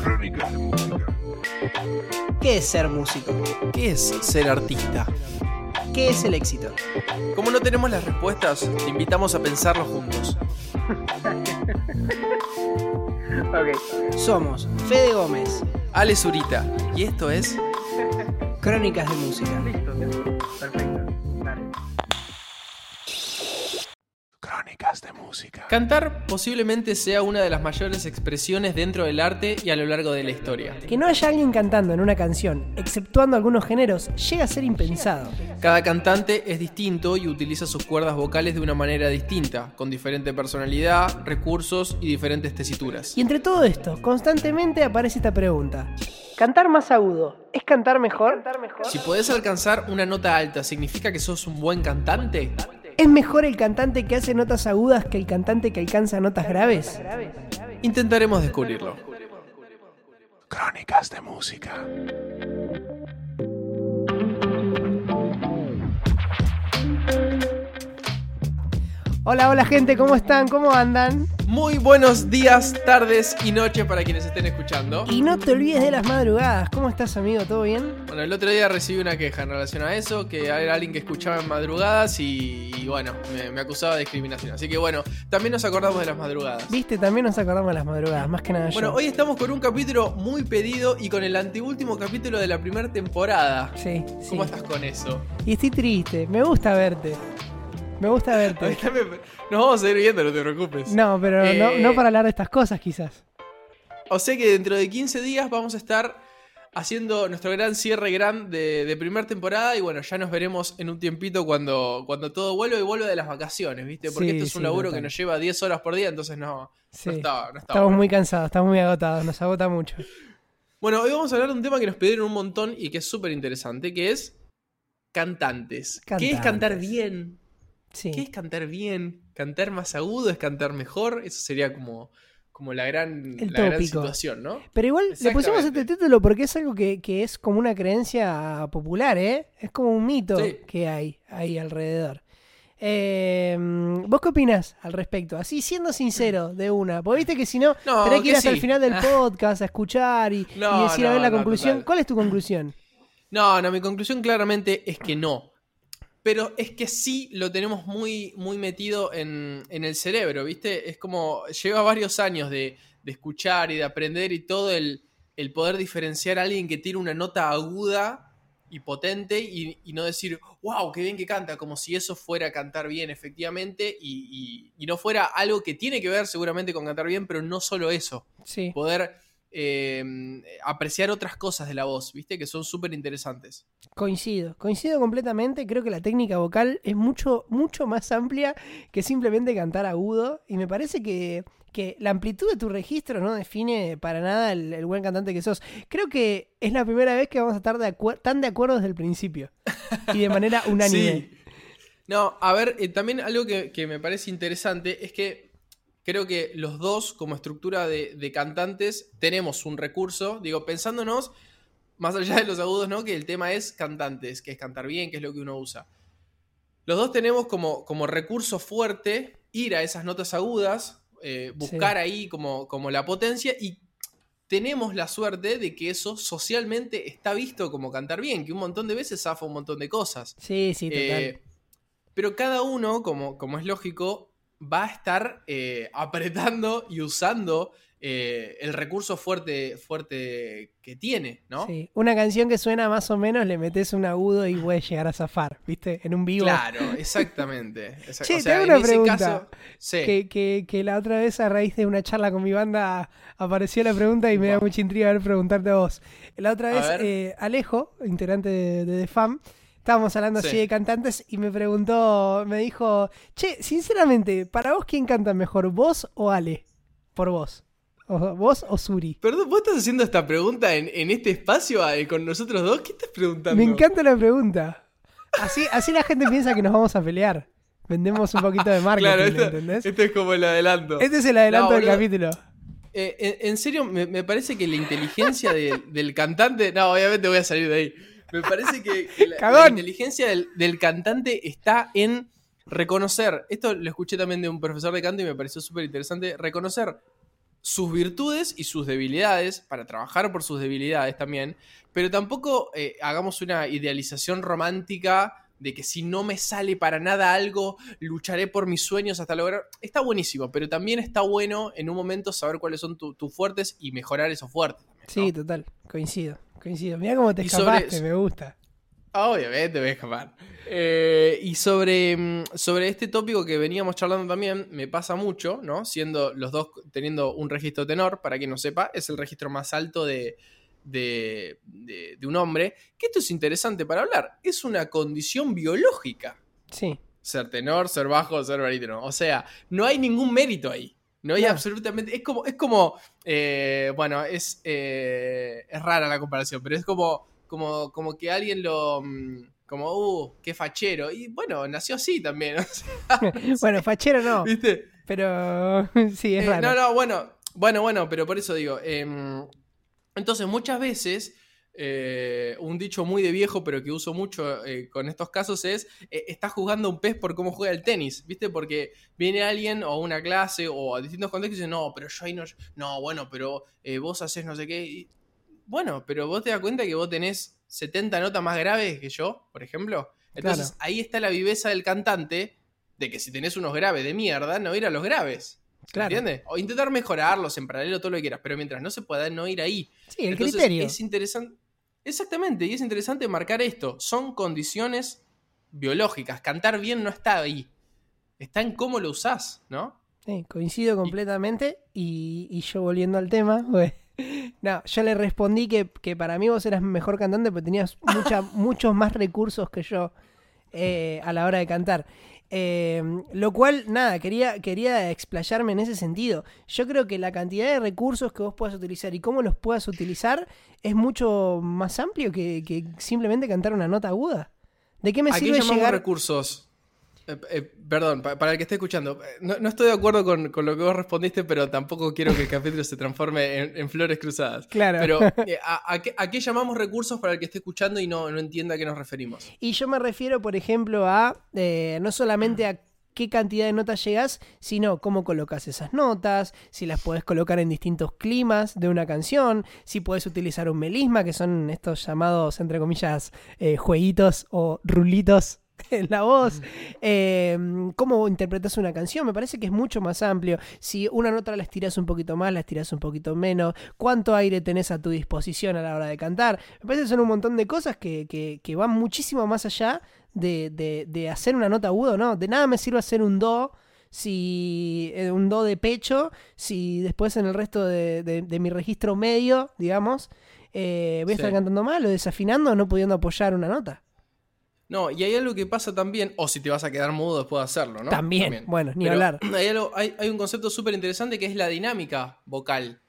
Crónicas de música. ¿Qué es ser músico? ¿Qué es ser artista? ¿Qué es el éxito? Como no tenemos las respuestas, te invitamos a pensarlo juntos. Somos Fede Gómez, Ale Zurita, y esto es Crónicas de Música. Crónicas Cantar posiblemente sea una de las mayores expresiones dentro del arte y a lo largo de la historia. Que no haya alguien cantando en una canción, exceptuando algunos géneros, llega a ser impensado. Cada cantante es distinto y utiliza sus cuerdas vocales de una manera distinta, con diferente personalidad, recursos y diferentes tesituras. Y entre todo esto, constantemente aparece esta pregunta. ¿Cantar más agudo es cantar mejor? Si podés alcanzar una nota alta, ¿significa que sos un buen cantante? ¿Es mejor el cantante que hace notas agudas que el cantante que alcanza notas graves? Intentaremos descubrirlo. Crónicas de música. Hola, hola gente, ¿cómo están? ¿Cómo andan? Muy buenos días, tardes y noches para quienes estén escuchando. Y no te olvides de las madrugadas. ¿Cómo estás, amigo? ¿Todo bien? Bueno, el otro día recibí una queja en relación a eso, que era alguien que escuchaba en madrugadas y, y bueno, me, me acusaba de discriminación. Así que bueno, también nos acordamos de las madrugadas. Viste, también nos acordamos de las madrugadas, más que nada Bueno, yo. hoy estamos con un capítulo muy pedido y con el anteúltimo capítulo de la primera temporada. Sí, sí. ¿Cómo estás con eso? Y estoy triste. Me gusta verte. Me gusta verte. Nos vamos a ir viendo, no te preocupes. No, pero no, Eh, no para hablar de estas cosas, quizás. O sea que dentro de 15 días vamos a estar haciendo nuestro gran cierre gran de, de primera temporada y bueno, ya nos veremos en un tiempito cuando, cuando todo vuelva y vuelva de las vacaciones, ¿viste? Porque Sí, esto es un sí, laburo total. que nos lleva 10 horas por día, entonces no, Sí. no estaba, no Estamos bueno. muy cansados, estamos muy agotados, nos agota mucho. Bueno, hoy vamos a hablar de un tema que nos pidieron un montón y que es súper interesante, que es cantantes. ¿Qué es cantar Cantantes. bien? Sí. ¿Qué es cantar bien? ¿Cantar más agudo? ¿Es cantar mejor? Eso sería como, como la, gran, la gran situación, ¿no? Pero igual le pusimos este título porque es algo que, que es como una creencia popular, ¿eh? Es como un mito Sí. que hay ahí alrededor. Eh, ¿Vos qué opinás al respecto? Así, siendo sincero de una. Porque viste que si no, No, tenés que ir hasta el final del podcast a escuchar y, No, y decir a ver la conclusión. ¿Cuál es tu conclusión? No, no, mi conclusión claramente es que no. Pero es que sí lo tenemos muy, muy metido en, en el cerebro, ¿viste? Es como lleva varios años de, de escuchar y de aprender y todo el, el poder diferenciar a alguien que tiene una nota aguda y potente y, y no decir, wow, qué bien que canta, como si eso fuera cantar bien efectivamente y, y- y no fuera algo que tiene que ver seguramente con cantar bien, pero no solo eso Sí. poder eh, apreciar otras cosas de la voz, ¿viste? Que son súper interesantes. Coincido, coincido completamente. Creo que la técnica vocal es mucho, mucho más amplia que simplemente cantar agudo. Y me parece que, que la amplitud de tu registro no define para nada el, el buen cantante que sos. Creo que es la primera vez que vamos a estar de tan de acuerdo desde el principio. Y de manera unánime. Sí. No, a ver, eh, también algo que, que me parece interesante es que creo que los dos, como estructura de, de cantantes, tenemos un recurso, digo, pensándonos, más allá de los agudos, ¿no? Que el tema es cantantes, que es cantar bien, que es lo que uno usa. Los dos tenemos como, como recurso fuerte ir a esas notas agudas, eh, buscar ahí como, como la potencia y tenemos la suerte de que eso socialmente está visto como cantar bien, que un montón de veces zafa un montón de cosas. Sí, sí, total. Eh, pero cada uno, como, como es lógico, va a estar eh, apretando y usando eh, el recurso fuerte, fuerte que tiene, ¿no? Sí. Una canción que suena más o menos, le metes un agudo y puede llegar a zafar, ¿viste? En un vivo. Claro, exactamente. Exact- Che, o te sea, hago en una pregunta. caso, sí. Que, que- que la otra vez a raíz de una charla con mi banda apareció la pregunta y me da mucha intriga ver preguntarte a vos. La otra vez eh, Alejo, integrante de, de The Fam, estábamos hablando así Sí. de cantantes y me preguntó, me dijo, che, sinceramente, ¿para vos quién canta mejor, vos o Ale? Por vos. O, ¿Vos o Suri? Perdón, ¿vos estás haciendo esta pregunta en, en este espacio eh, con nosotros dos? ¿Qué estás preguntando? Me encanta la pregunta. Así, así la gente piensa que nos vamos a pelear. Vendemos un poquito de marketing, Claro, esto, ¿entendés? esto es como el adelanto. Este es el adelanto No, del capítulo. Eh, en, en serio, me, me parece que la inteligencia de- del cantante. No, obviamente voy a salir de ahí. Me parece que, que la, inteligencia del, del cantante está en reconocer, esto lo escuché también de un profesor de canto y me pareció súper interesante, reconocer sus virtudes y sus debilidades, para trabajar por sus debilidades también, pero tampoco eh, hagamos una idealización romántica de que si no me sale para nada algo, lucharé por mis sueños hasta lograr. Está buenísimo, pero también está bueno en un momento saber cuáles son tu- tus fuertes y mejorar esos fuertes. Sí, total. Coincido. Coincido. Mira cómo te sobre escapaste, eso- me gusta. Obviamente voy a escapar. Eh, y sobre, mm, sobre este tópico que veníamos charlando también, me pasa mucho, ¿no? Siendo los dos teniendo un registro tenor, para quien no sepa, es el registro más alto de, de, de- de un hombre. Que esto es interesante para hablar. Es una condición biológica. Sí. Ser tenor, ser bajo, ser barítono. O sea, no hay ningún mérito ahí. No hay No. absolutamente. Es como. Es como. eh, bueno, es. eh, es rara la comparación, pero es como. Como, como que alguien lo. mm, Como, uh, qué fachero. Y bueno, nació así también. o sea, Bueno, fachero no, ¿Viste? pero sí, es Eh, raro. no, no, bueno, bueno, bueno, pero por eso digo. em, entonces, muchas veces, eh, un dicho muy de viejo, pero que uso mucho eh, con estos casos es: eh, estás jugando a un pez por cómo juega el tenis, ¿viste? Porque viene alguien o una clase o a distintos contextos y dice: No, pero yo ahí no. No, bueno, pero vos haces no sé qué. y- bueno, pero vos te das cuenta que vos tenés 70 notas más graves que yo, por ejemplo. Entonces, Claro. ahí está la viveza del cantante de que si tenés unos graves de mierda, no ir a los graves. Claro. ¿Entiendes? O intentar mejorarlos en paralelo, todo lo que quieras, pero mientras no se pueda, no ir ahí. Sí, el Entonces, criterio. es interesante. Exactamente, y es interesante marcar esto. Son condiciones biológicas. Cantar bien no está ahí. Está en cómo lo usás, ¿no? Sí, coincido completamente. Y, y yo volviendo al tema, pues, no, yo le respondí que, que para mí vos eras mejor cantante porque tenías mucha, muchos más recursos que yo eh, a la hora de cantar. Eh, lo cual, nada, quería, quería explayarme en ese sentido. Yo creo que la cantidad de recursos que vos puedas utilizar y cómo los puedas utilizar es mucho más amplio que, que simplemente cantar una nota aguda. ¿De qué me ¿A qué sirve llamamos llegar? recursos? Eh, eh, perdón, pa- para el que esté escuchando, eh, no, no estoy de acuerdo con, con lo que vos respondiste, pero tampoco quiero que el capítulo se transforme en, en flores cruzadas. Claro. Pero, eh, ¿a, a qué, a qué llamamos recursos para el que esté escuchando y no, no entienda a qué nos referimos? Y yo me refiero, por ejemplo, a no solamente a qué cantidad de notas llegas, sino cómo colocas esas notas, si las puedes colocar en distintos climas de una canción, si puedes utilizar un melisma, que son estos llamados, entre comillas, jueguitos o rulitos en la voz, eh, cómo interpretas una canción, me parece que es mucho más amplio. Si una nota la estiras un poquito más, la estiras un poquito menos, cuánto aire tenés a tu disposición a la hora de cantar. Me parece que son un montón de cosas que, que- que van muchísimo más allá de, de- de hacer una nota aguda, ¿no? De nada me sirve hacer un do. Si eh, un do de pecho, si después en el resto de, de- de mi registro medio, digamos, eh, voy a estar Sí. cantando mal o desafinando o no pudiendo apoyar una nota. No, y hay algo que pasa también, o si te vas a quedar mudo después de hacerlo, ¿no? También, bueno, ni Pero hablar. Hay, algo- hay- hay un concepto súper interesante que es la dinámica vocal.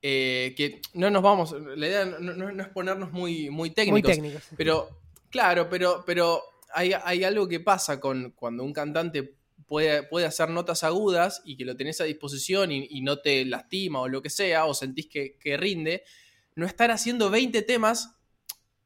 eh, que no nos vamos, la idea no, no- no es ponernos muy, muy Muy técnicos. técnicos. Pero, claro, pero, pero hay, hay algo que pasa con cuando un cantante puede, puede hacer notas agudas y que lo tenés a disposición y, y no te lastima o lo que sea, o sentís que, que rinde, no estar haciendo 20 temas.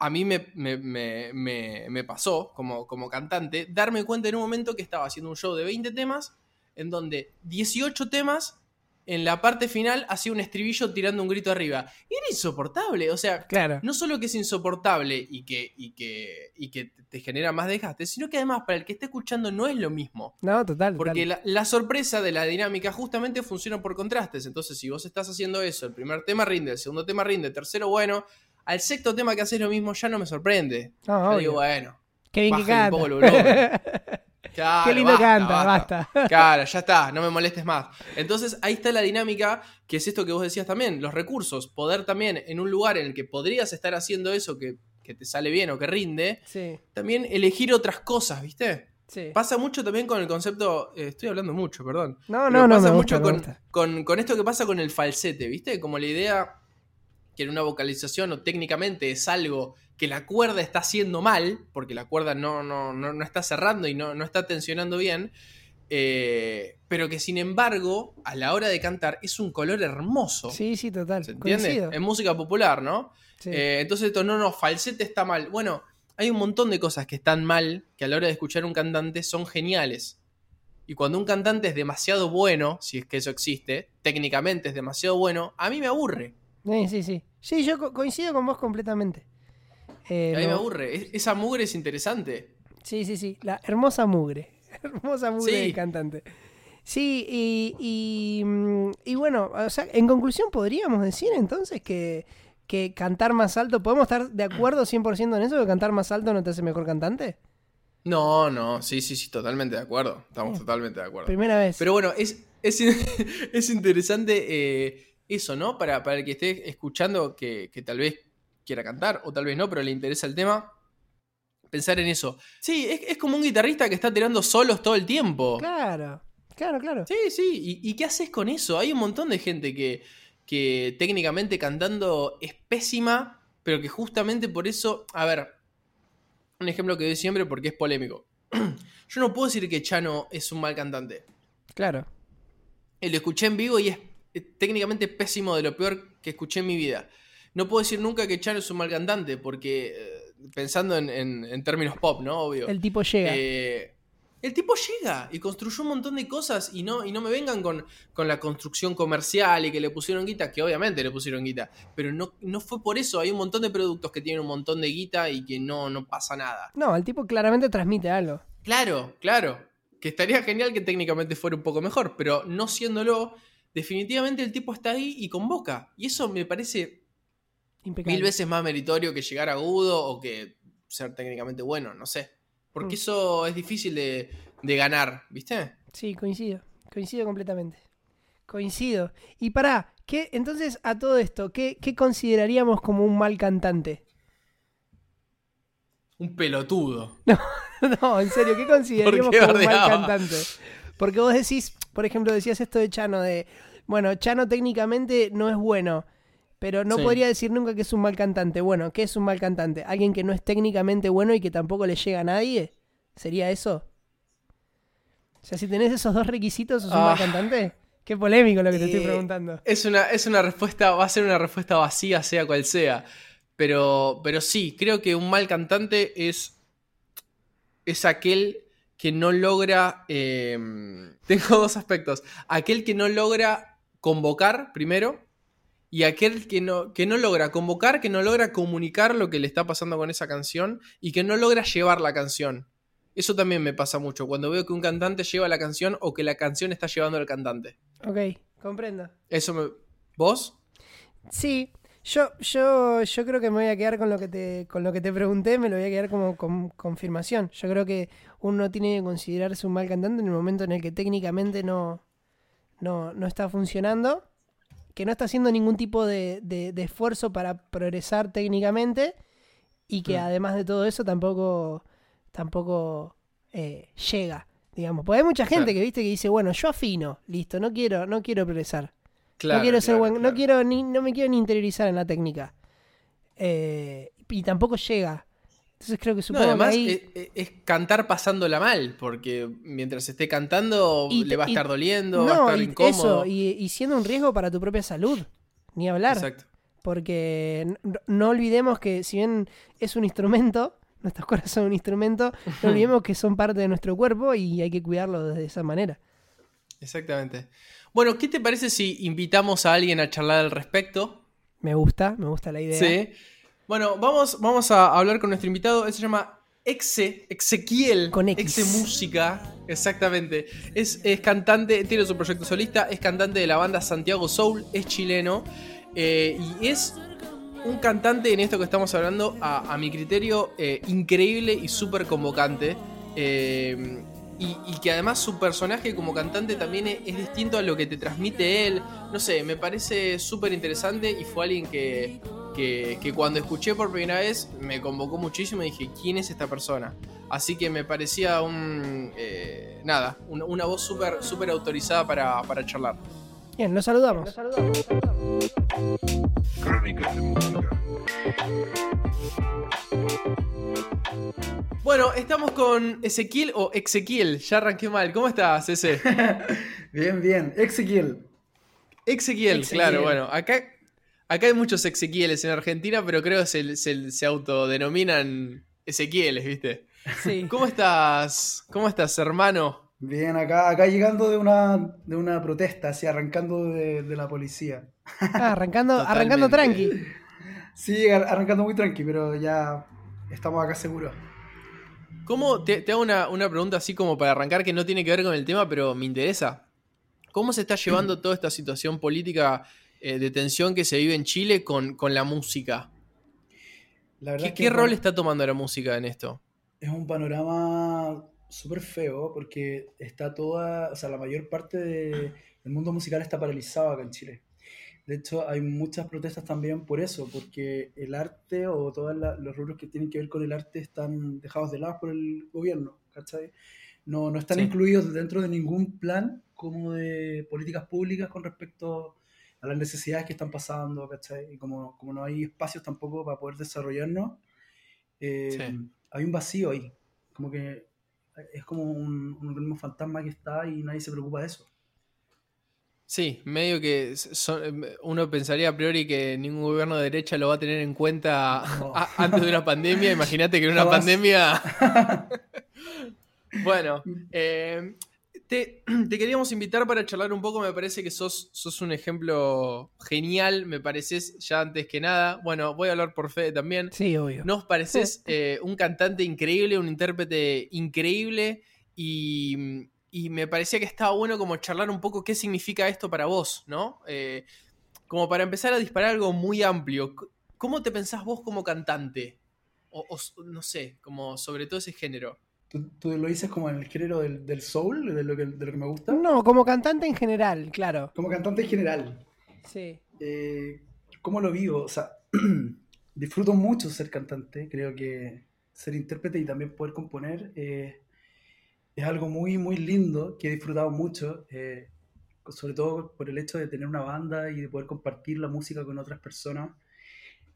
A mí me, me- me- me- pasó como, como cantante darme cuenta en un momento que estaba haciendo un show de 20 temas en donde 18 temas en la parte final hacía un estribillo tirando un grito arriba. Y era insoportable. O sea, Claro. no solo que es insoportable y que, y que, y que te genera más desgaste, sino que además para el que esté escuchando no es lo mismo. No, total. Porque total. la, la sorpresa de la dinámica justamente funciona por contrastes. Entonces, si vos estás haciendo eso, el primer tema rinde, el segundo tema rinde, el tercero bueno, al sexto tema que haces lo mismo ya no me sorprende. No, Yo obvio. digo, bueno, Qué bien que bajen un canta. poco claro, Qué lindo basta, canta, basta. Claro, ya está, no me molestes más. Entonces ahí está la dinámica, que es esto que vos decías también, los recursos, poder también en un lugar en el que podrías estar haciendo eso que, que te sale bien o que rinde, Sí, también elegir otras cosas, ¿viste? sí. Pasa mucho también con el concepto, eh, estoy hablando mucho, perdón. No, no, no, pasa me mucho gusta, con- con esto que pasa con el falsete, ¿viste? Como la idea que en una vocalización o técnicamente es algo que la cuerda está haciendo mal, porque la cuerda no, no, no, no está cerrando y no, no está tensionando bien, eh, pero que sin embargo, a la hora de cantar, es un color hermoso. Sí, sí, total. ¿Se entiende? En música popular, ¿no? Sí. Eh, entonces esto, no, no, falsete está mal. Bueno, hay un montón de cosas que están mal, que a la hora de escuchar un cantante son geniales. Y cuando un cantante es demasiado bueno, si es que eso existe, técnicamente es demasiado bueno, a mí me aburre. Sí, sí, sí. Sí, yo co- coincido con vos completamente. Eh, A mí me aburre. Es- esa mugre es interesante. Sí, sí, sí. La hermosa mugre. hermosa mugre Sí. del cantante. Sí, y, y, mm, y bueno, o sea, en conclusión podríamos decir entonces que, que cantar más alto, ¿podemos estar de acuerdo 100% en eso? ¿Que cantar más alto no te hace mejor cantante? No, no, sí, sí, sí, totalmente de acuerdo. Estamos totalmente de acuerdo. Primera vez. Pero bueno, es, es, es interesante eh, eso, ¿no? Para, para el que esté escuchando que, que tal vez quiera cantar o tal vez no, pero le interesa el tema. Pensar en eso. Sí, es, es como un guitarrista que está tirando solos todo el tiempo. Claro, claro, claro. Sí, sí. ¿Y, y qué haces con eso? Hay un montón de gente que, que técnicamente cantando es pésima, pero que justamente por eso. A ver, un ejemplo que doy siempre porque es polémico. Yo no puedo decir que Chano es un mal cantante. Claro. Lo escuché en vivo y es técnicamente pésimo de lo peor que escuché en mi vida. No puedo decir nunca que Chano es un mal cantante, porque eh, pensando en, en- en términos pop, ¿no? Obvio. El tipo llega. Eh, el tipo llega y construyó un montón de cosas y no, y no me vengan con, con la construcción comercial y que le pusieron guita, que obviamente le pusieron guita, pero no, no fue por eso. Hay un montón de productos que tienen un montón de guita y que no, no pasa nada. No, el tipo claramente transmite algo. Claro, claro. Que estaría genial que técnicamente fuera un poco mejor, pero no siéndolo, definitivamente el tipo está ahí y convoca. Y eso me parece Impecable. mil veces más meritorio que llegar agudo o que ser técnicamente bueno, no sé. Porque Mm. eso es difícil de, de ganar, ¿viste? Sí, coincido. Coincido completamente. Coincido. Y pará, ¿qué, entonces a todo esto, ¿qué, qué consideraríamos como un mal cantante? Un pelotudo. no, en serio, ¿qué consideraríamos ¿Por qué como un mal cantante? Porque vos decís, por ejemplo, decías esto de Chano, de, bueno, Chano técnicamente no es bueno, pero no Sí. podría decir nunca que es un mal cantante. Bueno, ¿qué es un mal cantante? ¿Alguien que no es técnicamente bueno y que tampoco le llega a nadie? ¿Sería eso? O sea, si tenés esos dos requisitos, ¿sos un mal Ah. cantante? Qué polémico lo que te estoy preguntando. Es una, es una respuesta, va a ser una respuesta vacía, sea cual sea. Pero, pero sí, creo que un mal cantante es, es aquel que no logra. eh, tengo dos aspectos. Aquel que no logra convocar, primero, y aquel que no, que no logra convocar, que no logra comunicar lo que le está pasando con esa canción y que no logra llevar la canción. Eso también me pasa mucho, cuando veo que un cantante lleva la canción o que la canción está llevando al cantante. Ok, comprendo. Eso me... ¿Vos? Sí, yo, yo, yo creo que me voy a quedar con lo que te, con lo que te pregunté, me lo voy a quedar como con confirmación. Yo creo que uno tiene que considerarse un mal cantante en el momento en el que técnicamente no, no, no está funcionando, que no está haciendo ningún tipo de, de- de esfuerzo para progresar técnicamente y que Mm. además de todo eso tampoco, tampoco eh, llega. Digamos, porque hay mucha gente Claro. que viste que dice, bueno, yo afino, listo, no quiero, no quiero progresar Claro, no quiero ser claro, buen, claro. no quiero ni, no me quiero ni interiorizar en la técnica. Eh, y tampoco llega. Entonces creo que No, supongo además que ahí. es, es- es cantar pasándola mal, porque mientras esté cantando Y le va a y- estar doliendo, va a no, estar y incómodo. eso, y, siendo un riesgo para tu propia salud. Ni hablar. Exacto. Porque no, no olvidemos que si bien es un instrumento, nuestras cuerdas son un instrumento, no olvidemos que son parte de nuestro cuerpo y hay que cuidarlo de esa manera. Exactamente. Bueno, ¿qué te parece si invitamos a alguien a charlar al respecto? Me gusta, me gusta la idea. Sí. Bueno, vamos, vamos a hablar con nuestro invitado. Él se llama Exe, Ezequiel. Con X. Exe Música. Exactamente. Es, es cantante, tiene su proyecto solista, es cantante de la banda Santiago Soul, es chileno. eh, y es un cantante en esto que estamos hablando, a, a mi criterio, eh, increíble y súper convocante. eh, y, que además su personaje como cantante también es, distinto a lo que te transmite él. No sé, me parece súper interesante y fue alguien que, que, cuando escuché por primera vez me convocó muchísimo y dije, ¿quién es esta persona? Así que me parecía un... eh, nada, una, voz súper súper autorizada para, para charlar. Bien, lo saludamos. Crónicas de música. Bueno, estamos con Ezequiel o Ezequiel, ya arranqué mal. ¿Cómo estás, ese? Bien, bien. Ezequiel. Ezequiel, Ezequiel. claro, bueno, acá, acá hay muchos Ezequieles en Argentina, pero creo que se, se, se autodenominan Ezequieles, ¿viste? Sí. ¿Cómo estás? ¿Cómo estás, hermano? Bien, acá, acá llegando de una, de una protesta, así arrancando de, de la policía. Ah, arrancando, arrancando tranqui. Sí, ar- arrancando muy tranqui, pero ya estamos acá seguros. ¿Cómo, te, te hago una, una pregunta así como para arrancar que no tiene que ver con el tema, pero me interesa. ¿Cómo se está llevando toda esta situación política eh, de tensión que se vive en Chile con, con la música? La verdad ¿Qué, es que qué rol está tomando la música en esto? es un panorama súper feo porque está toda, o sea, la mayor parte de- del mundo musical está paralizado acá en Chile. De hecho, hay muchas protestas también por eso, porque el arte o todos los rubros que tienen que ver con el arte están dejados de lado por el gobierno, ¿cachai? No, no están Sí. incluidos dentro de ningún plan como de políticas públicas con respecto a las necesidades que están pasando, ¿cachai? Y como, como no hay espacios tampoco para poder desarrollarnos, eh, Sí. hay un vacío ahí. Como que es como un, un organismo fantasma que está y nadie se preocupa de eso. Sí, medio que son- uno pensaría a priori que ningún gobierno de derecha lo va a tener en cuenta No. a- antes de una pandemia. Imagínate que en una Jamás. pandemia. bueno, eh, te, te queríamos invitar para charlar un poco. Me parece que sos, sos un ejemplo genial, me pareces ya antes que nada. Bueno, voy a hablar por Fede también. Sí, obvio. Nos pareces eh, un cantante increíble, un intérprete increíble y, y me parecía que estaba bueno como charlar un poco qué significa esto para vos, ¿no? Eh, como para empezar a disparar algo muy amplio. ¿Cómo te pensás vos como cantante? O, no sé, como sobre todo ese género. ¿Tú, tú lo dices como en el género del, del soul, de lo, que, de lo que me gusta? No, como cantante en general, claro. Como cantante en general. Sí. Eh, ¿Cómo lo vivo? O sea, disfruto mucho ser cantante. Creo que ser intérprete y también poder componer eh, es algo muy, muy lindo que he disfrutado mucho. eh, sobre todo por el hecho de tener una banda y de poder compartir la música con otras personas.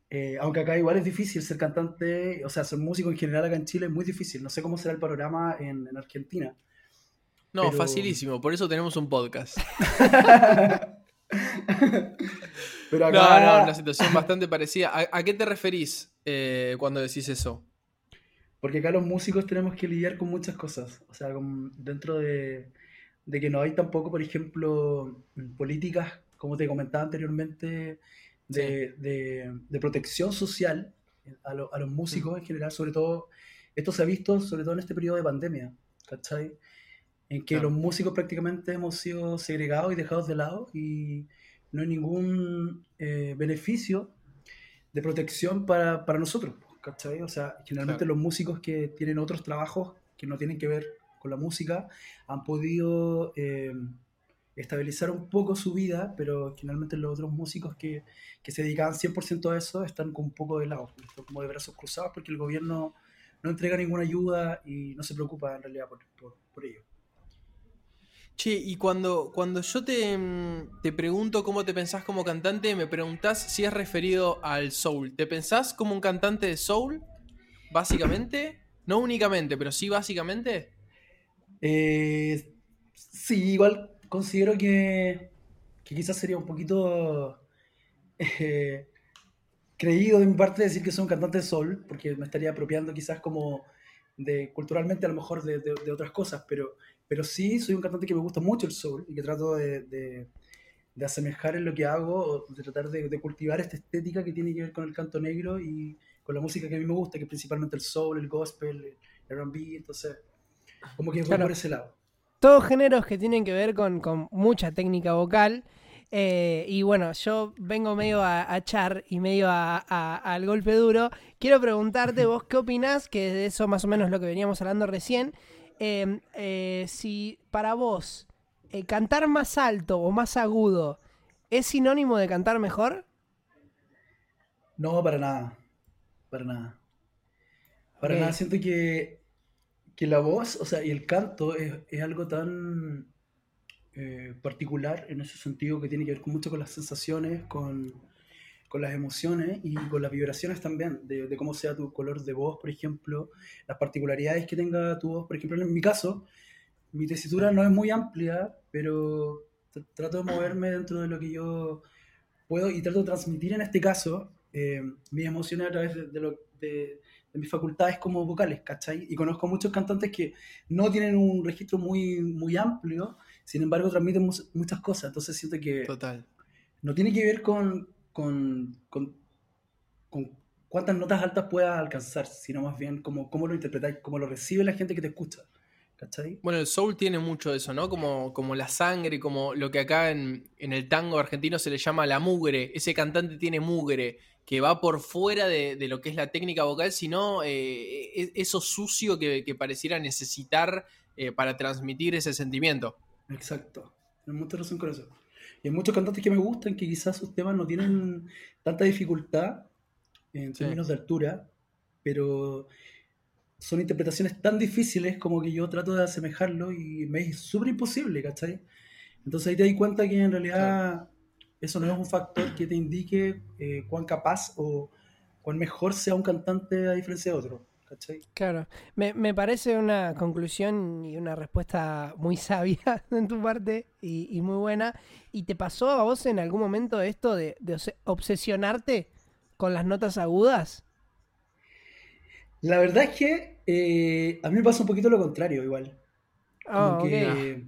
Eh, aunque acá igual es difícil ser cantante, o sea, ser músico en general acá en Chile es muy difícil. No sé cómo será el panorama en, en Argentina. No, Pero- facilísimo, por eso tenemos un podcast. Pero No, no, una situación bastante parecida. ¿A, a qué te referís eh, cuando decís eso? Porque acá los músicos tenemos que lidiar con muchas cosas. O sea, con- dentro de, de que no hay tampoco, por ejemplo, políticas, como te comentaba anteriormente, de, de- de protección social a, lo- a los músicos en general, sobre todo, esto se ha visto sobre todo en este periodo de pandemia, ¿cachai? En que Claro. los músicos prácticamente hemos sido segregados y dejados de lado y no hay ningún eh, beneficio de protección para, para nosotros, ¿cachai? O sea, generalmente Claro. los músicos que tienen otros trabajos que no tienen que ver con la música han podido eh, estabilizar un poco su vida, pero generalmente los otros músicos que, que se dedicaban 100% a eso están con un poco de lado, como de brazos cruzados porque el gobierno no entrega ninguna ayuda y no se preocupa en realidad por, por, por ello. Che, y cuando, cuando yo te, mm, te pregunto cómo te pensás como cantante, me preguntás si es referido al soul. ¿Te pensás como un cantante de soul? Básicamente. No únicamente, pero sí básicamente. Eh, sí, igual considero que, que quizás sería un poquito eh, creído de mi parte decir que soy un cantante de soul, porque me estaría apropiando quizás como de culturalmente a lo mejor de, de- de otras cosas, pero, pero sí soy un cantante que me gusta mucho el soul y que trato de, de- de asemejar en lo que hago, de tratar de, de cultivar esta estética que tiene que ver con el canto negro y con la música que a mí me gusta, que es principalmente el soul, el gospel, el R&B, entonces como que voy Claro. por ese lado. Todos géneros que tienen que ver con, con mucha técnica vocal. eh, y bueno, yo vengo medio a, a char y medio a- a- al golpe duro. Quiero preguntarte vos qué opinás, que de eso más o menos lo que veníamos hablando recién. eh, eh, si para vos eh, cantar más alto o más agudo es sinónimo de cantar mejor. No, para nada. Para nada. Para nada. Siento que, que la voz, o sea, y el canto es, es algo tan eh, particular en ese sentido que tiene que ver mucho con las sensaciones, con, con las emociones y con las vibraciones también, de, de cómo sea tu color de voz, por ejemplo, las particularidades que tenga tu voz. Por ejemplo, en mi caso, mi tesitura no es muy amplia, pero tr- trato de moverme dentro de lo que yo puedo y trato de transmitir en este caso eh, mis emociones a través de, de lo, de, de mis facultades como vocales, ¿cachai? Y conozco muchos cantantes que no tienen un registro muy, muy amplio, sin embargo transmiten mu- muchas cosas, entonces siento que Total. no tiene que ver con, con, con, con cuántas notas altas puedas alcanzar, sino más bien cómo, cómo lo interpretáis, cómo lo recibe la gente que te escucha, ¿cachai? Bueno, el soul tiene mucho de eso, ¿no? Como, como la sangre, como lo que acá en, en el tango argentino se le llama la mugre. Ese cantante tiene mugre, que va por fuera de, de lo que es la técnica vocal, sino eh, es- eso sucio que, que pareciera necesitar eh, para transmitir ese sentimiento. Exacto. Tienes mucha razón con eso. Y hay muchos cantantes que me gustan que quizás sus temas no tienen tanta dificultad en Sí. términos de altura, pero son interpretaciones tan difíciles como que yo trato de asemejarlo y me es súper imposible, ¿cachai? Entonces ahí te das cuenta que en realidad eso no es un factor que te indique eh, cuán capaz o cuán mejor sea un cantante a diferencia de otro, ¿cachai? Claro, me, me parece una conclusión y una respuesta muy sabia en tu parte y, y muy buena. ¿Y te pasó a vos en algún momento esto de, de obse- obsesionarte con las notas agudas? La verdad es que eh, a mí me pasa un poquito lo contrario igual. Ah, Como ok. que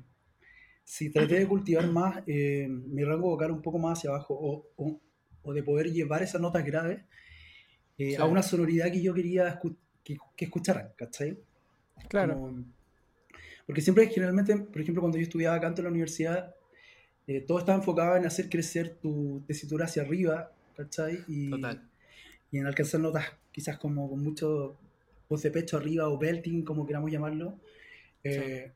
si traté de cultivar más eh, mi rango vocal un poco más hacia abajo o, o- o de poder llevar esas notas graves eh, Sí. a una sonoridad que yo quería escu- que, que escucharan, ¿cachai? Claro. Como- porque siempre, generalmente, por ejemplo, cuando yo estudiaba canto en la universidad, eh, todo estaba enfocado en hacer crecer tu tesitura hacia arriba, ¿cachai? Y, Total. y en alcanzar notas quizás como con mucho voz de pecho arriba o belting, como queramos llamarlo. Eh,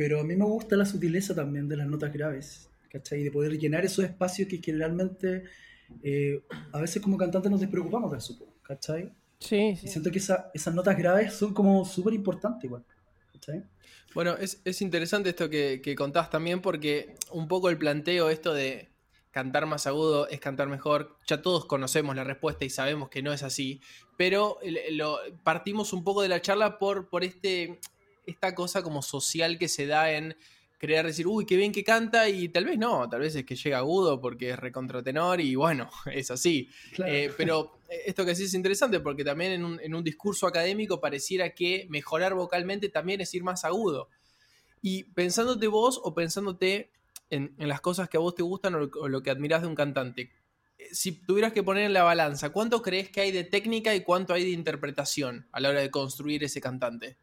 Pero a mí me gusta la sutileza también de las notas graves, ¿cachai? De poder llenar esos espacios que generalmente eh, a veces como cantantes nos despreocupamos de eso, ¿cachai? Sí, Y sí. siento que esa- esas notas graves son como súper importantes igual, ¿cachai? Bueno, es, es interesante esto que, que contás también porque un poco el planteo, esto de cantar más agudo es cantar mejor, ya todos conocemos la respuesta y sabemos que no es así, pero lo, partimos un poco de la charla por, por este, esta cosa como social que se da en creer decir, uy, qué bien que canta y tal vez no, tal vez es que llega agudo porque es recontratenor y bueno, es así. Claro. Eh, pero esto que sí es interesante porque también en un, en un discurso académico pareciera que mejorar vocalmente también es ir más agudo. Y pensándote vos o pensándote en, en las cosas que a vos te gustan o lo, o lo que admirás de un cantante, eh, si tuvieras que poner en la balanza, ¿cuánto crees que hay de técnica y cuánto hay de interpretación a la hora de construir ese cantante?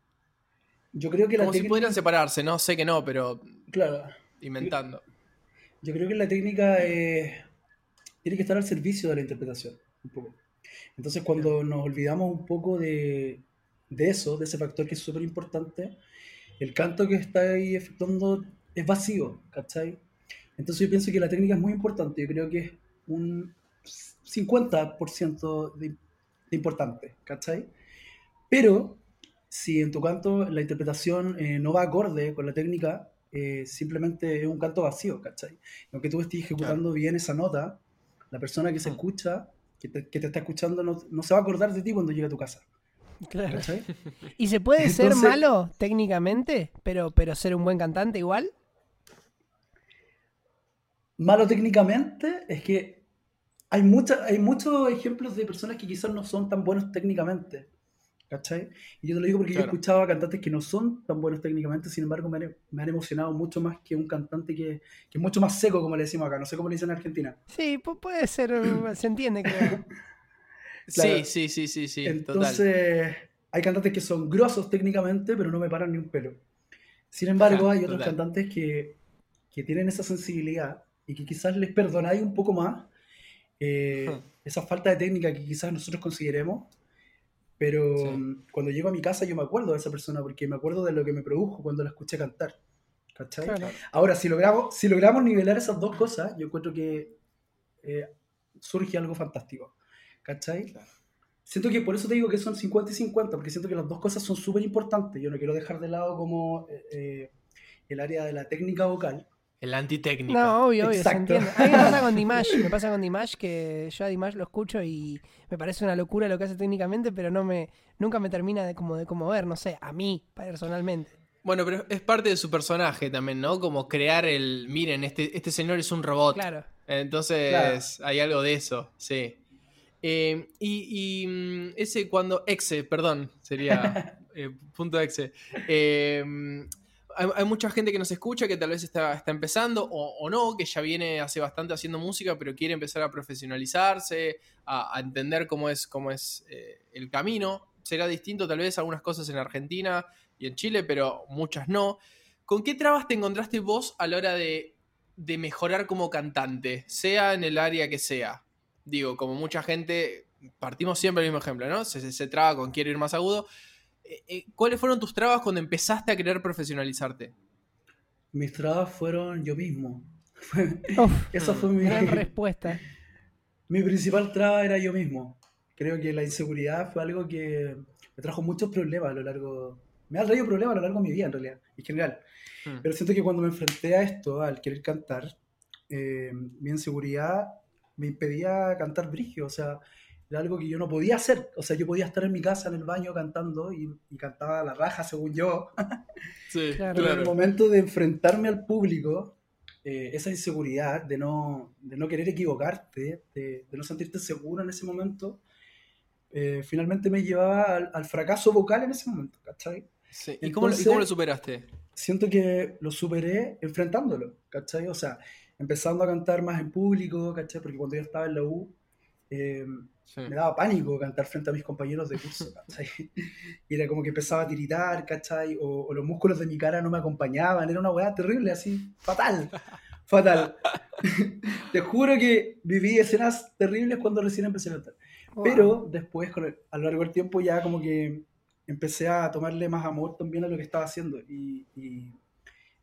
Yo creo que la Como si técnica, pudieran separarse, no sé que no, pero claro, inventando. yo creo que la técnica eh, tiene que estar al servicio de la interpretación, un poco. Entonces cuando nos olvidamos un poco de, de eso, de ese factor que es súper importante, el canto que está ahí efectuando es vacío, ¿cachai? Entonces yo pienso que la técnica es muy importante, yo creo que es un 50% de, de importante, ¿cachai? Pero si en tu canto la interpretación eh, no va acorde con la técnica, eh, simplemente es un canto vacío, ¿cachai? Aunque tú estés ejecutando bien esa nota, la persona que se Mm. escucha, que te, que te está escuchando, no, no se va a acordar de ti cuando llegue a tu casa, Claro. ¿cachai? ¿Y se puede ser malo técnicamente, pero, pero ser un buen cantante igual? Malo técnicamente es que hay, mucha, hay muchos ejemplos de personas que quizás no son tan buenos técnicamente. ¿Cachai? Y yo te lo digo porque yo he escuchado a cantantes que no son tan buenos técnicamente, sin embargo me han, me han emocionado mucho más que un cantante que, que es mucho más seco, como le decimos acá. No sé cómo le dicen en Argentina. Sí, pu- puede ser, se entiende, creo. Sí, Claro. sí, sí, sí, sí, total. Entonces, hay cantantes que son grosos técnicamente, pero no me paran ni un pelo. Sin embargo, hay otros Total. cantantes que, que tienen esa sensibilidad y que quizás les perdonáis un poco más eh, esa falta de técnica que quizás nosotros consideremos. Pero Sí. mm, cuando llego a mi casa yo me acuerdo de esa persona porque me acuerdo de lo que me produjo cuando la escuché cantar. ¿Cachai? Claro. Ahora, si logramos, si logramos nivelar esas dos cosas, yo encuentro que eh, surge algo fantástico. ¿Cachai? Claro. Siento que por eso te digo que son 50 y 50, porque siento que las dos cosas son súper importantes. Yo no quiero dejar de lado como eh, eh, el área de la técnica vocal. El antitécnica. No, obvio, obvio, se entiende. A mí me pasa con Dimash, me pasa con Dimash que yo a Dimash lo escucho y me parece una locura lo que hace técnicamente, pero no me, nunca me termina de como de conmover, no sé, a mí personalmente. Bueno, pero es parte de su personaje también, ¿no? Como crear el, miren, este, este señor es un robot. Claro. Entonces Claro. hay algo de eso, sí. Eh, y, y, mm, ese cuando. Exe, perdón, sería eh, punto exe. Eh, hay, hay mucha gente que nos escucha que tal vez está, empezando o, no, que ya viene hace bastante haciendo música, pero quiere empezar a profesionalizarse, a, entender cómo es, cómo es eh, el camino. Será distinto tal vez algunas cosas en Argentina y en Chile, pero muchas no. ¿Con qué trabas te encontraste vos a la hora de, mejorar como cantante, sea en el área que sea? Digo, como mucha gente, partimos siempre del mismo ejemplo, ¿no? Se, se, se traba con quiero ir más agudo. Eh, eh, ¿Cuáles fueron tus trabas cuando empezaste a querer profesionalizarte? Mis trabas fueron yo mismo. Uf, Esa fue mi, gran respuesta. mi principal traba era yo mismo. Creo que la inseguridad fue algo que me trajo muchos problemas a lo largo... Me ha traído problemas a lo largo de mi vida, en realidad, en general. Hmm. Pero siento que cuando me enfrenté a esto, al querer cantar, eh, mi inseguridad me impedía cantar brigio. O sea, era algo que yo no podía hacer. O sea, yo podía estar en mi casa, en el baño, cantando y, y cantaba a la raja, según yo. Sí, Claro. Pero en el momento de enfrentarme al público, eh, esa inseguridad de no, de no querer equivocarte, de, de no sentirte seguro en ese momento, eh, finalmente me llevaba al, al fracaso vocal en ese momento, ¿cachai? Sí. ¿Y, cómo, lo- ¿Y Entonces- cómo lo superaste? Siento que lo superé enfrentándolo, ¿cachai? O sea, empezando a cantar más en público, ¿cachai? Porque cuando yo estaba en la U, eh, Sí. me daba pánico cantar frente a mis compañeros de curso, ¿cachai? Y era como que empezaba a tiritar, ¿cachai? O, o los músculos de mi cara no me acompañaban, era una weá terrible, así, fatal, fatal. Te juro que viví escenas terribles cuando recién empecé a cantar. Wow. Pero después, con el- a lo largo del tiempo, ya como que empecé a tomarle más amor también a lo que estaba haciendo y, y,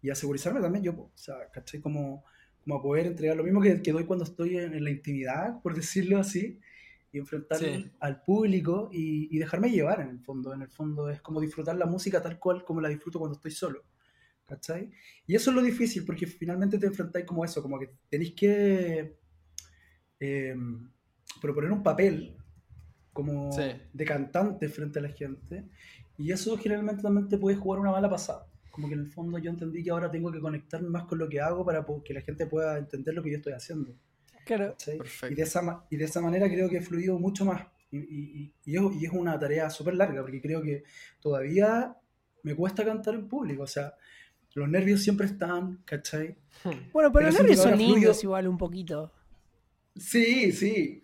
y a segurizarme también yo, o sea, ¿cachai? Como, como a poder entregar lo mismo que, que doy cuando estoy en, en la intimidad, por decirlo así, y enfrentar Sí. al público y, y dejarme llevar en el fondo. En el fondo es como disfrutar la música tal cual como la disfruto cuando estoy solo. ¿Cachai? Y eso es lo difícil, porque finalmente te enfrentáis como eso, como que tenéis que eh, proponer un papel como Sí. de cantante frente a la gente, y eso generalmente también te puede jugar una mala pasada. Como que en el fondo yo entendí que ahora tengo que conectarme más con lo que hago para que la gente pueda entender lo que yo estoy haciendo. Claro. Perfecto. Y de, esa, ma- y de esa manera creo que he fluido mucho más. Y, y- y- es, y es una tarea súper larga, porque creo que todavía me cuesta cantar en público. O sea, los nervios siempre están, ¿cachai? Bueno, pero Pero los nervios son lindos fluyo- igual un poquito. Sí, sí.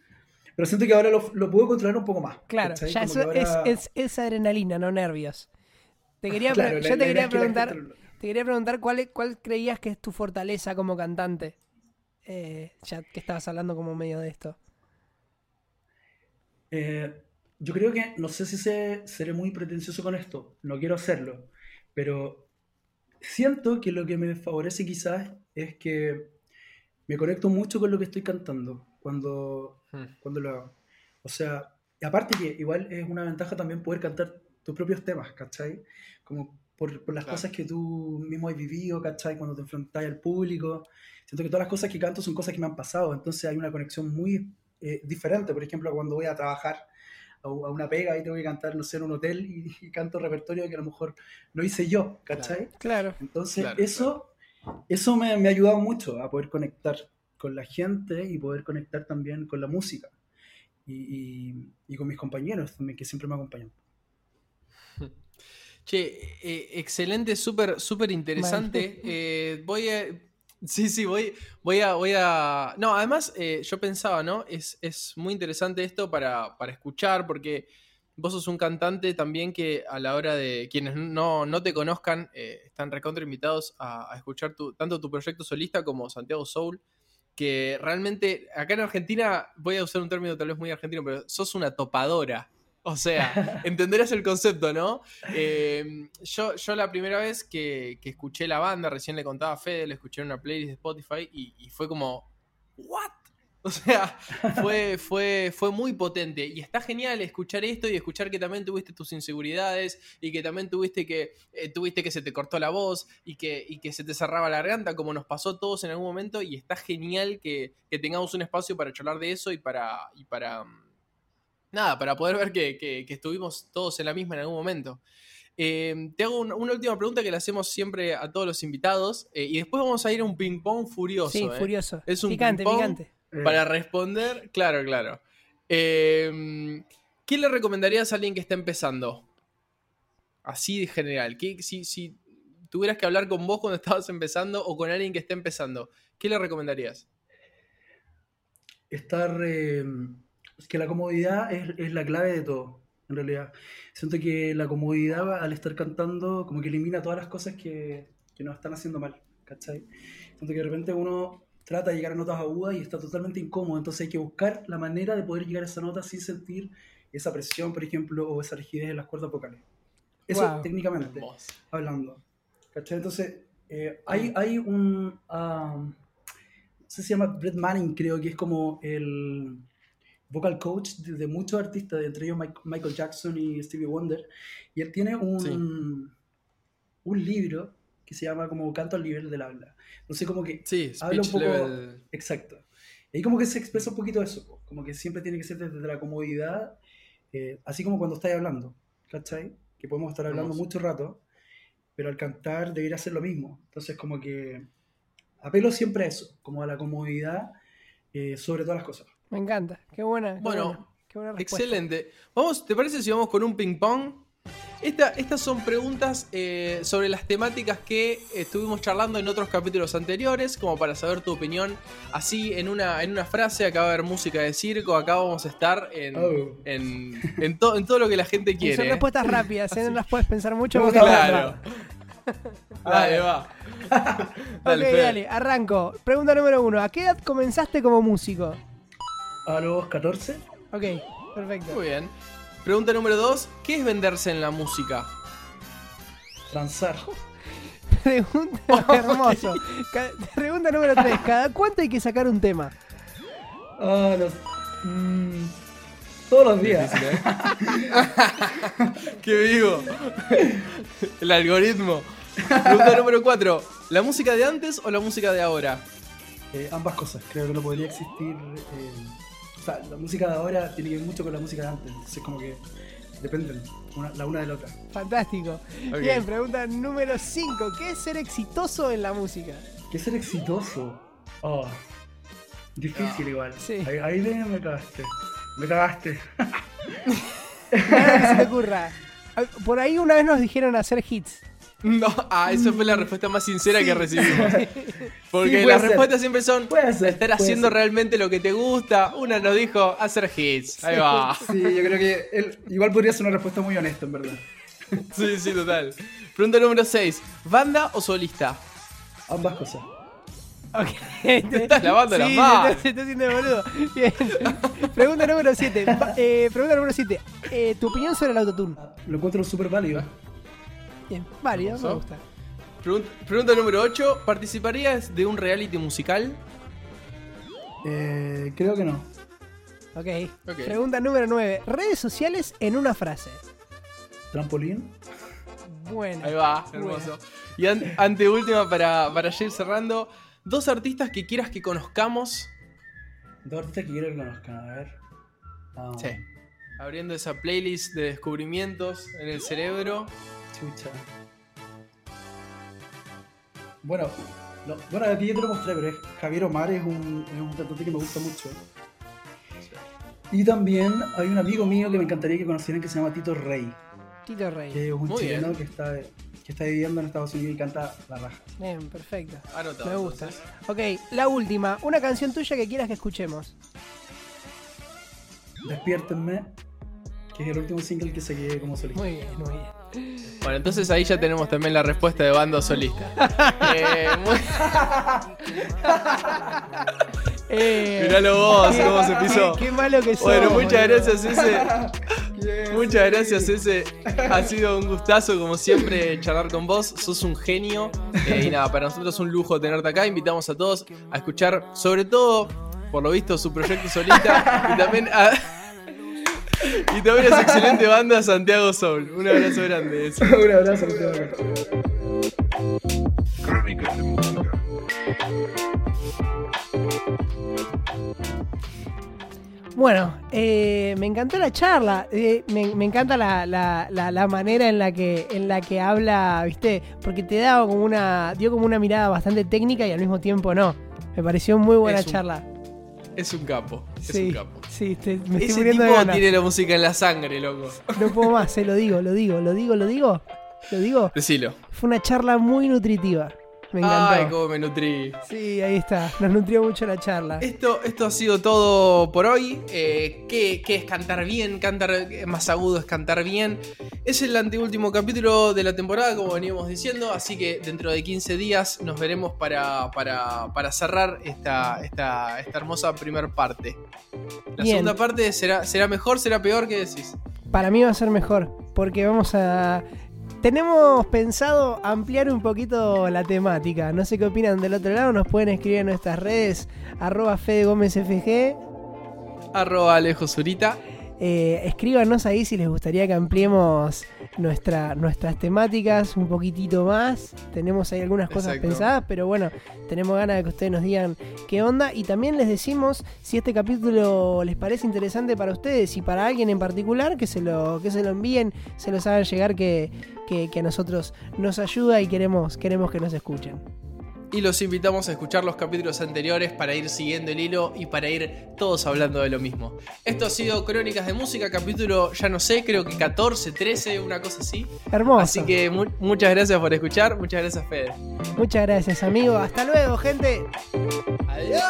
Pero siento que ahora lo, lo puedo controlar un poco más. Claro, ¿cachai? ya eso que ahora- es, es, es adrenalina, no nervios. Te quería, Claro, pre- la- yo la te quería que preguntar, te quería preguntar cuál, es- cuál creías que es tu fortaleza como cantante. Eh, ya que estabas hablando como medio de esto. Eh, yo creo que, no sé si se- seré muy pretencioso con esto, no quiero hacerlo, pero siento que lo que me favorece quizás es que me conecto mucho con lo que estoy cantando cuando, Hmm. cuando lo hago. O sea, y aparte que igual es una ventaja también poder cantar tus propios temas, ¿cachai? Como por, por las Claro. cosas que tú mismo has vivido, ¿cachai? Cuando te enfrentas al público. Siento que todas las cosas que canto son cosas que me han pasado, entonces hay una conexión muy eh, diferente. Por ejemplo, cuando voy a trabajar a, a una pega y tengo que cantar, no sé, en un hotel y, y canto repertorio que a lo mejor lo hice yo, ¿cachai? Claro. Entonces, Claro, eso, eso me, me ha ayudado mucho a poder conectar con la gente y poder conectar también con la música. Y, y- y con mis compañeros también, que siempre me acompañan. Che, eh, excelente, súper, súper interesante. Eh, voy a. Sí, sí, voy, voy a. Voy a. No, además, eh, yo pensaba, ¿no? Es, es muy interesante esto para, para escuchar, porque vos sos un cantante también que a la hora de. Quienes no, no te conozcan, están recontra invitados a, a escuchar tu, tanto tu proyecto solista como Santiago Soul. Que realmente, acá en Argentina, voy a usar un término tal vez muy argentino, pero sos una topadora. O sea, entenderás el concepto, ¿no? Eh, yo, yo la primera vez que, que escuché la banda, recién le contaba a Fede, le escuché en una playlist de Spotify y, y fue como, ¿what? O sea, fue, fue, fue muy potente. Y está genial escuchar esto y escuchar que también tuviste tus inseguridades y que también tuviste que, eh, tuviste que se te cortó la voz y que, y que se te cerraba la garganta, como nos pasó a todos en algún momento. Y está genial que, que tengamos un espacio para charlar de eso y para. Y para mm, nada, para poder ver que, que- que estuvimos todos en la misma en algún momento. Eh, te hago una, una última pregunta que le hacemos siempre a todos los invitados eh, y después vamos a ir a un ping-pong furioso. Sí, eh. furioso. Es un picante, ping-pong picante. Eh, Para responder, claro, claro. Eh, ¿Qué le recomendarías a alguien que está empezando? Así de general. ¿Qué- si, si tuvieras que hablar con vos cuando estabas empezando o con alguien que esté empezando, ¿qué le recomendarías? estar. Es que la comodidad es, es la clave de todo, en realidad. Siento que la comodidad al estar cantando, como que elimina todas las cosas que, que nos están haciendo mal, ¿cachai? Siento que de repente uno trata de llegar a notas agudas y está totalmente incómodo, entonces hay que buscar la manera de poder llegar a esa nota sin sentir esa presión, por ejemplo, o esa rigidez en las cuerdas vocales. Eso Wow. técnicamente Hermoso. hablando. ¿Cachai? Entonces, eh, hay, hay un. ah, no sé si se llama Brett Manning, creo que es como el vocal coach de, de muchos artistas, entre ellos Mike- Michael Jackson y Stevie Wonder. Y él tiene un, Sí. un libro que se llama como Canto al nivel del habla. Entonces, como que. Sí, Habla un poco- level. Exacto. Y como que se expresa un poquito eso, como que siempre tiene que ser desde la comodidad, eh, así como cuando estáis hablando, ¿cachai? Que podemos estar hablando Hermoso. mucho rato, pero al cantar debería ser lo mismo. Entonces como que apelo siempre a eso, como a la comodidad eh, sobre todas las cosas. Me encanta. Qué buena. qué Bueno, buena, qué buena respuesta. Excelente. Vamos, ¿te parece si vamos con un ping pong? Esta- estas son preguntas eh, sobre las temáticas que estuvimos charlando en otros capítulos anteriores, como para saber tu opinión. Así, en una, en una frase, acá va a haber música de circo, acá vamos a estar en, Oh. en, en to- en todo lo que la gente Y quiere. son respuestas rápidas, ¿eh? no las puedes pensar mucho. Gusta Claro. Dale, va. Ok, Dale, Fede. dale, arranco. Pregunta número uno. ¿A qué edad comenzaste como músico? A los 14, Ok, perfecto. Muy bien. Pregunta número dos. ¿Qué es venderse en la música? transar. Pregunta hermoso. Ca- Pregunta número tres. ¿Cada cuánto hay que sacar un tema? Ah, los- mm, todos los días. Difícil, ¿eh? ¡Qué vivo! El algoritmo. Pregunta número 4. ¿La música de antes o la música de ahora? Eh, ambas cosas, creo que no podría existir. eh, sea, la música de ahora tiene que ver mucho con la música de antes, entonces como que dependen una- la una de la otra. Fantástico. Bien, pregunta número 5. ¿Qué es ser exitoso en la música? ¿Qué es ser exitoso? Oh, difícil igual. Sí. Ahí, ahí me, me cagaste. Me cagaste. Nada que se te ocurra. Ah, Por ahí una vez nos dijeron hacer hits. No, ah, esa fue la respuesta más sincera que recibimos. Porque Sí, las ser. respuestas siempre son ser, estar haciendo ser. realmente lo que te gusta. Una nos dijo hacer hits. Ahí va. Sí, yo creo que él, igual podría ser una respuesta muy honesta, en verdad. Sí, sí, total. Pregunta número 6. ¿Banda o solista? Ambas cosas. Ok. Te estás lavando sí, las se manos. está- Se está haciendo el boludo. Bien. Pregunta número 7. pregunta número 7. ¿Tu opinión sobre el autotune? Lo encuentro súper válido. Bien, válido, me gusta. Pregunta, pregunta número 8. ¿Participarías de un reality musical? Eh, creo que no. Ok. Ok. Pregunta número 9. Redes sociales en una frase. Trampolín. Bueno. Ahí va, hermoso. Y an- anteúltima para, para ya ir cerrando. Dos artistas que quieras que conozcamos. Dos artistas que quiero que conozcan, a ver. Ah, Sí. Abriendo esa playlist de descubrimientos en el cerebro. Chucha. Bueno, no, bueno, aquí yo te lo mostré, pero es Javier Omar es un, es un cantante que me gusta mucho. Y también hay un amigo mío que me encantaría que conocieran que se llama Tito Rey, Tito Rey. que es un Muy chileno bien. que está, que está viviendo en Estados Unidos y canta la raja. Bien, perfecto. Anotado. Me gusta. entonces. Ok, la última. Una canción tuya que quieras que escuchemos. Despiértenme, que es el último single que saqué como solista. Muy bien, muy bien. Bueno, entonces ahí ya tenemos también la respuesta de banda solista. Eh, muy- Eh, Miralo vos, qué- cómo se pisó. Qué, qué malo que sos. Bueno, muchas gracias, ese. Muchas gracias, ese. Ha sido un gustazo, como siempre, charlar con vos. Sos un genio. Eh, y nada, para nosotros es un lujo tenerte acá. Invitamos a todos a escuchar, sobre todo, por lo visto, su proyecto solista. Y también a. Y también a su excelente banda Santiago Soul. Un abrazo grande. ese. un abrazo. Santiago. Crónicas de música. Bueno, eh, me encantó la charla. eh, me, me encanta la, la- la- la manera en la que en la que habla, ¿viste? Porque te da como una dio como una mirada bastante técnica y al mismo tiempo no. Me pareció muy buena Es un- charla. Es un capo. Es sí, un capo. sí, te- me estoy Ese muriendo de tipo ganas. tiene la música en la sangre, loco. No puedo más, se lo digo, lo digo, lo digo, lo digo. Lo digo. Decilo. Fue una charla muy nutritiva. Me encantó. Ay, cómo me nutrí. Sí, ahí está. Nos nutrió mucho la charla. Esto, esto ha sido todo por hoy. Eh, ¿qué, qué es cantar bien? Cantar más agudo es cantar bien. Es el anteúltimo capítulo de la temporada, como veníamos diciendo. Así que dentro de 15 días nos veremos para, para, para cerrar esta, esta, esta hermosa primer parte. La Bien. segunda parte será, será mejor, será peor, ¿qué decís? Para mí va a ser mejor, porque vamos a... Tenemos pensado ampliar un poquito la temática. No sé qué opinan del otro lado. Nos pueden escribir en nuestras redes. Arroba Fede Gómez FG. Arroba Alejo. Eh, escríbanos ahí si les gustaría que ampliemos nuestra, nuestras temáticas un poquitito más. Tenemos ahí algunas cosas Exacto. pensadas, pero bueno, tenemos ganas de que ustedes nos digan qué onda. Y también les decimos si este capítulo les parece interesante para ustedes y para alguien en particular, que se lo, que se lo envíen, se los hagan llegar que, que- que a nosotros nos ayuda y queremos, queremos que nos escuchen. Y los invitamos a escuchar los capítulos anteriores para ir siguiendo el hilo y para ir todos hablando de lo mismo. Esto ha sido Crónicas de Música, capítulo, ya no sé, creo que 14, 13, una cosa así. Hermoso. Así que mu- muchas gracias por escuchar, muchas gracias Fede. Muchas gracias, amigo. Hasta luego, gente. Adiós.